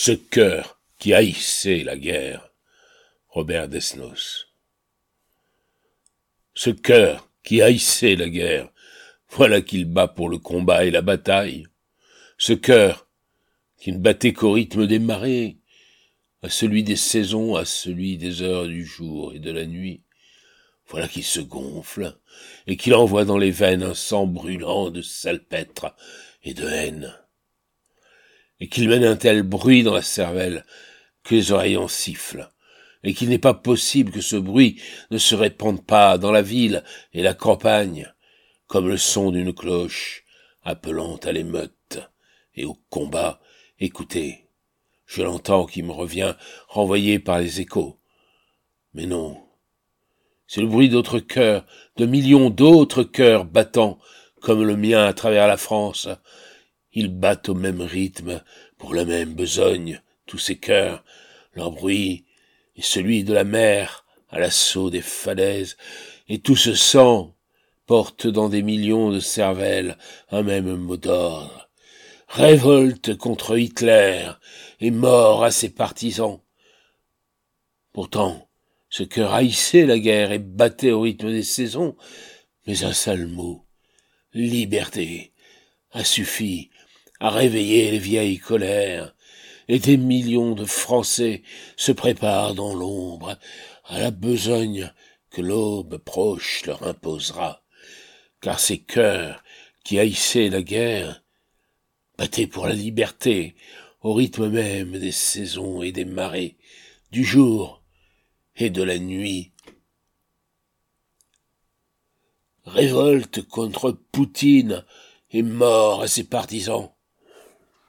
ce cœur qui haïssait la guerre. Robert Desnos. Ce cœur qui haïssait la guerre, voilà qu'il bat pour le combat et la bataille. Ce cœur qui ne battait qu'au rythme des marées, à celui des saisons, à celui des heures du jour et de la nuit. Voilà qu'il se gonfle, et qu'il envoie dans les veines un sang brûlant de salpêtre et de haine. Et qu'il mène un tel bruit dans la cervelle que les oreilles en sifflent, et qu'il n'est pas possible que ce bruit ne se répande pas dans la ville et la campagne, comme le son d'une cloche appelant à l'émeute et au combat. Écoutez, je l'entends qui me revient renvoyé par les échos. Mais non, c'est le bruit d'autres cœurs, de millions d'autres cœurs battant comme le mien à travers la France. Ils battent au même rythme, pour la même besogne, tous ces cœurs. Leur bruit est celui de la mer à l'assaut des falaises, et tout ce sang porte dans des millions de cervelles un même mot d'ordre. Révolte contre Hitler et mort à ses partisans. Pourtant, ce cœur haïssait la guerre et battait au rythme des saisons, mais un seul mot, liberté, a suffi à réveiller les vieilles colères, et des millions de Français se préparent dans l'ombre à la besogne que l'aube proche leur imposera, car ces cœurs qui haïssaient la guerre battaient pour la liberté au rythme même des saisons et des marées, du jour et de la nuit. Révolte contre Poutine et mort à ses partisans.